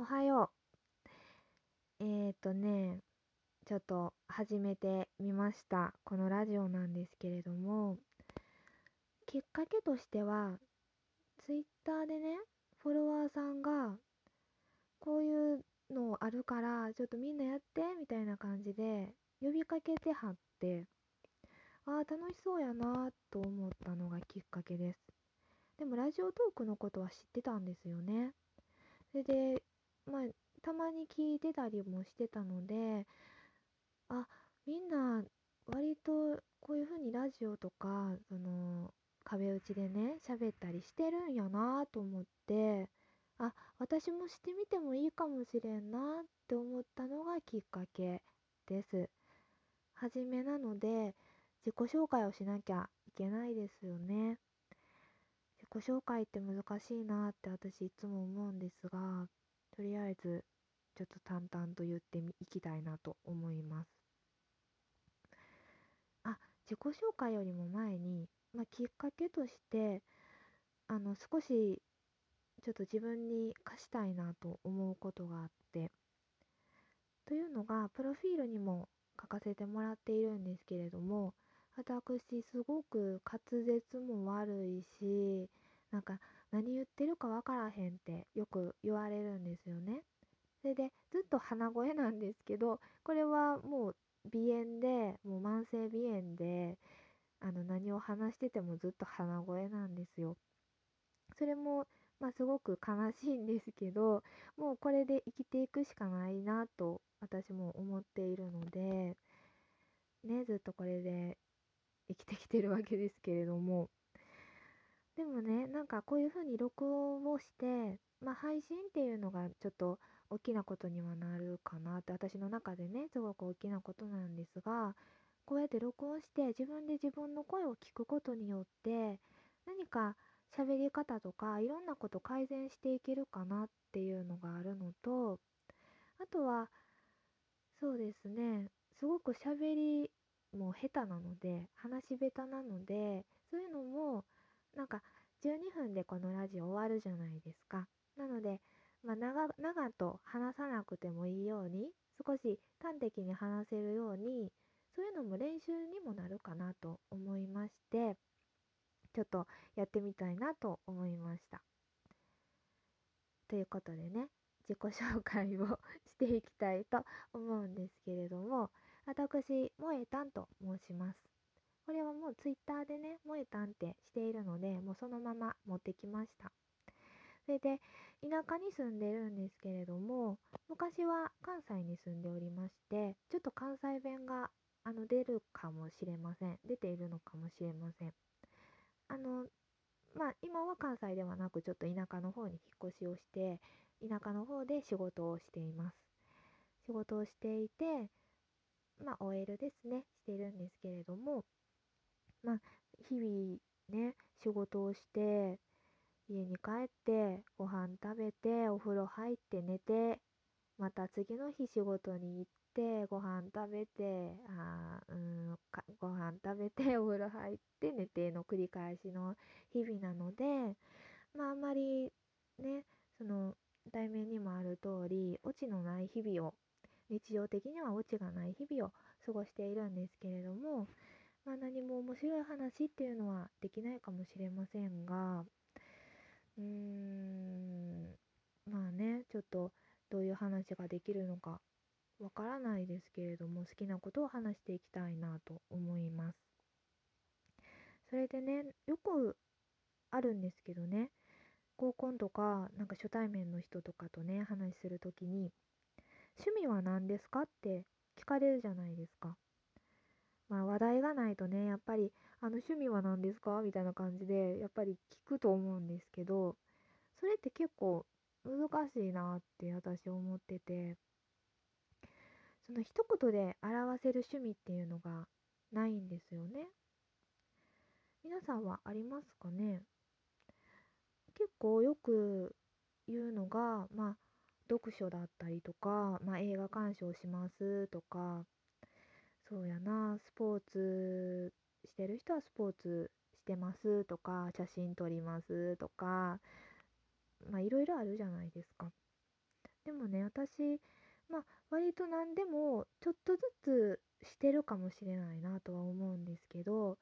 おはよう。えーとね、ちょっと始めてみました。このラジオなんですけれども、きっかけとしては、ツイッターでね、フォロワーさんが、こういうのあるから、ちょっとみんなやって、みたいな感じで、呼びかけてはって、ああ、楽しそうやなと思ったのがきっかけです。でも、ラジオトークのことは知ってたんですよね。それで、まあ、たまに聞いてたりもしてたので、あ、みんな割とこういう風にラジオとか、その、壁打ちでね、喋ったりしてるんやなと思って、あ、私もしてみてもいいかもしれんなって思ったのがきっかけです。はじめなので、自己紹介をしなきゃいけないですよね。自己紹介って難しいなって私いつも思うんですが、とりあえずちょっと淡々と言ってみいきたいなと思います。あ、自己紹介よりも前に、まあ、きっかけとして、あの、少しちょっと自分に課したいなと思うことがあって、というのが、プロフィールにも書かせてもらっているんですけれども、私すごく滑舌も悪いし、なんか何言ってるかわからへんってよく言われるんですよね。それでずっと鼻声なんですけど、これはもう鼻炎で、もう慢性鼻炎で、あの何を話しててもずっと鼻声なんですよ。それも、まあすごく悲しいんですけど、もうこれで生きていくしかないなと私も思っているので、ね、ずっとこれで生きてきてるわけですけれども、でもね、なんかこういう風に録音をして、まあ配信っていうのがちょっと大きなことにはなるかなって私の中でね、すごく大きなことなんですが、こうやって録音して自分で自分の声を聞くことによって、何か喋り方とかいろんなこと改善していけるかなっていうのがあるのと、あとは、そうですね、すごく喋りも下手なので、話し下手なので、そういうのも、なんか12分でこのラジオ終わるじゃないですか。なので、まあ、長々と話さなくてもいいように、少し端的に話せるように、そういうのも練習にもなるかなと思いまして、ちょっとやってみたいなと思いました。ということでね、自己紹介をしていきたいと思うんですけれども、私、萌えたんと申します。これはもうツイッターでね、萌えたんってしているので、もうそのまま持ってきました。それで、田舎に住んでるんですけれども、昔は関西に住んでおりまして、ちょっと関西弁があの出るかもしれません。出ているのかもしれません。あの、まあ今は関西ではなく、ちょっと田舎の方に引っ越しをして、田舎の方で仕事をしています。仕事をしていて、まあ OL ですね、してるんですけれども、まあ日々ね、仕事をして、家に帰って、ご飯食べて、お風呂入って寝て、また次の日仕事に行って、ご飯食べて、あうんかご飯食べて、お風呂入って寝ての繰り返しの日々なので、まああんまりね、その題名にもある通り、オチのない日々を、日常的にはオチがない日々を過ごしているんですけれども、まあ何も面白い話っていうのはできないかもしれませんが、うーん、まあね、ちょっとどういう話ができるのかわからないですけれども、好きなことを話していきたいなと思います。それでね、よくあるんですけどね、合コンとか、なんか初対面の人とかとね、話するときに、趣味は何ですか？って聞かれるじゃないですか。まあ話題がないとね、やっぱり、あの趣味は何ですか？みたいな感じで、やっぱり聞くと思うんですけど、それって結構難しいなって私思ってて、その一言で表せる趣味っていうのがないんですよね。皆さんはありますかね？結構よく言うのが、まあ、読書だったりとか、まあ、映画鑑賞しますとか、そうやな、スポーツしてる人はスポーツしてますとか、写真撮りますとか、まあいろいろあるじゃないですか。でもね私まあ割と何でもちょっとずつしてるかもしれないなとは思うんですけど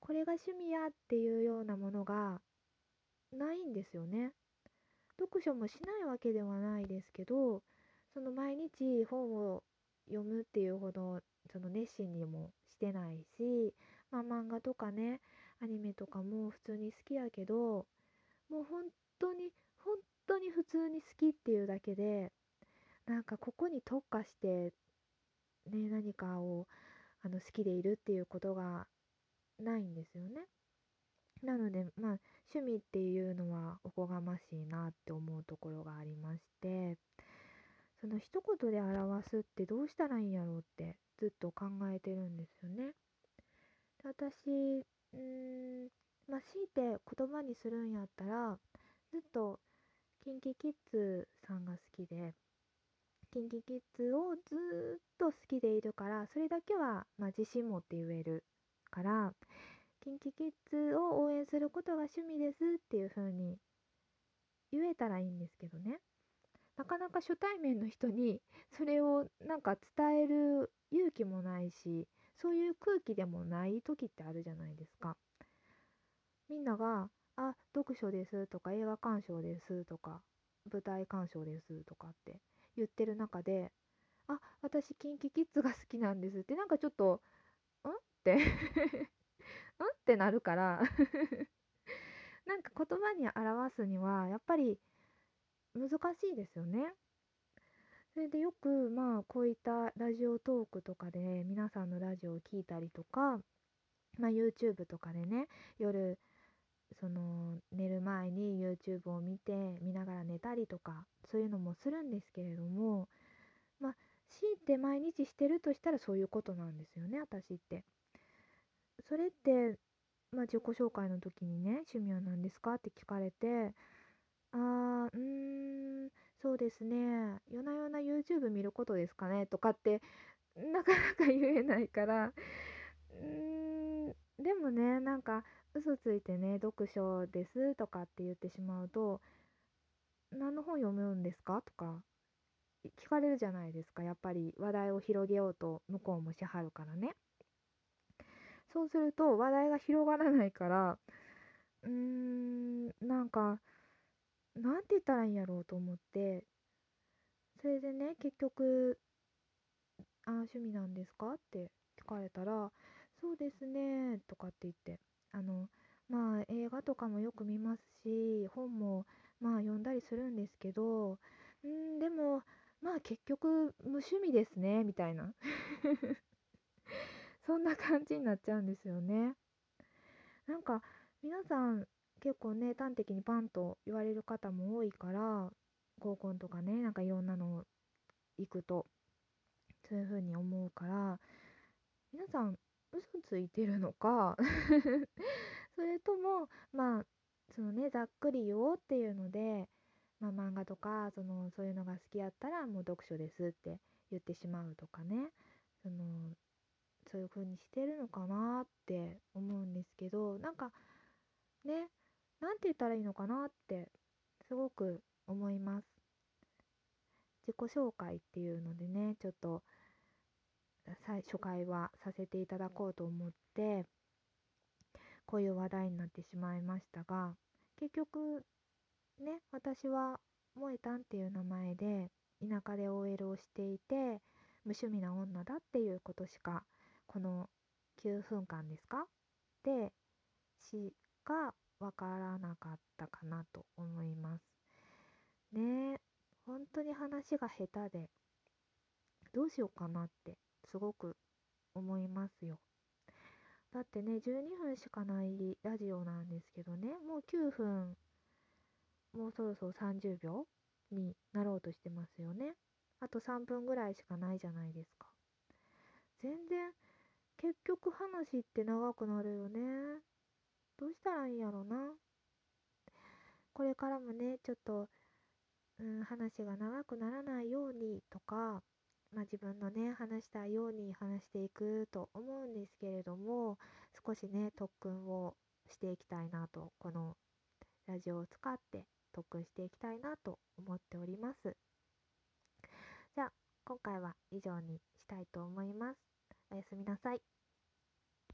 これが趣味やっていうようなものがないんですよね。読書もしないわけではないですけどその毎日本を読むっていうほどその熱心にもしてないし、まあ、漫画とかねアニメとかも普通に好きやけどもう本当に本当に普通に好きっていうだけでなんかここに特化してね何かをあの好きでいるっていうことがないんですよね。なのでまあ趣味っていうのはおこがましいなって思うところがありましてその一言で表すってどうしたらいいんやろうってずっと考えてるんですよね。で私うーんまあ強いて言葉にするんやったらずっと KinKiKids さんが好きで KinKiKids をずっと好きでいるからそれだけはまあ自信持って言えるから KinKiKids を応援することが趣味ですっていう風に言えたらいいんですけどねなかなか初対面の人にそれをなんか伝える勇気もないしそういう空気でもない時ってあるじゃないですか。みんなが「あ読書です」とか「映画鑑賞です」とか「舞台鑑賞です」とかって言ってる中で「あ私 KinKiKids が好きなんです」ってなんかちょっと「ん?」って ん？ってなるから なんか言葉に表すにはやっぱり難しいですよね。それでよくまあこういったラジオトークとかで皆さんのラジオを聞いたりとか、まあ、YouTube とかでね夜その寝る前に YouTube を見て見ながら寝たりとかそういうのもするんですけれどもまあ強いて毎日してるとしたらそういうことなんですよね私って。それって、まあ、自己紹介の時にね趣味は何ですかって聞かれてあーうーんそうですね。夜な夜な YouTube 見ることですかねとかってなかなか 言えないから。うーんでもねなんか嘘ついてね読書ですとかって言ってしまうと何の本読むんですかとか聞かれるじゃないですか。やっぱり話題を広げようと向こうもしはるからね。そうすると話題が広がらないからうーんなんかなんて言ったらいいんやろうと思ってそれでね結局「あ趣味なんですか?」って聞かれたら「そうですね」とかって言ってあのまあ映画とかもよく見ますし本もまあ読んだりするんですけどうんでもまあ結局無趣味ですねみたいな そんな感じになっちゃうんですよねなんか皆さん結構ね端的にパンと言われる方も多いから合コンとかねなんかいろんなの行くとそういう風に思うから皆さん嘘ついてるのか？それともまあそのねざっくり言おうっていうので、まあ、漫画とかそのそういうのが好きやったらもう読書ですって言ってしまうとかねそのそういう風にしてるのかなって思うんですけどなんかね何て言ったらいいのかなってすごく思います。自己紹介っていうのでねちょっと最初回はさせていただこうと思ってこういう話題になってしまいましたが結局ね私は萌えたんっていう名前で田舎で OL をしていて無趣味な女だっていうことしかこの9分間ですか？でしかわからなかったかなと思います。ね本当に話が下手でどうしようかなってすごく思いますよ。だってね12分しかないラジオなんですけどねもう9分もうそろそろ30秒になろうとしてますよね。あと3分ぐらいしかないじゃないですか。全然結局話って長くなるよね。どうしたらいいやろな。これからもね、ちょっと、うん、話が長くならないようにとか、まあ、自分のね、話したいように話していくと思うんですけれども、少しね、特訓をしていきたいなと、このラジオを使って特訓していきたいなと思っております。じゃあ今回は以上にしたいと思います。おやすみなさい。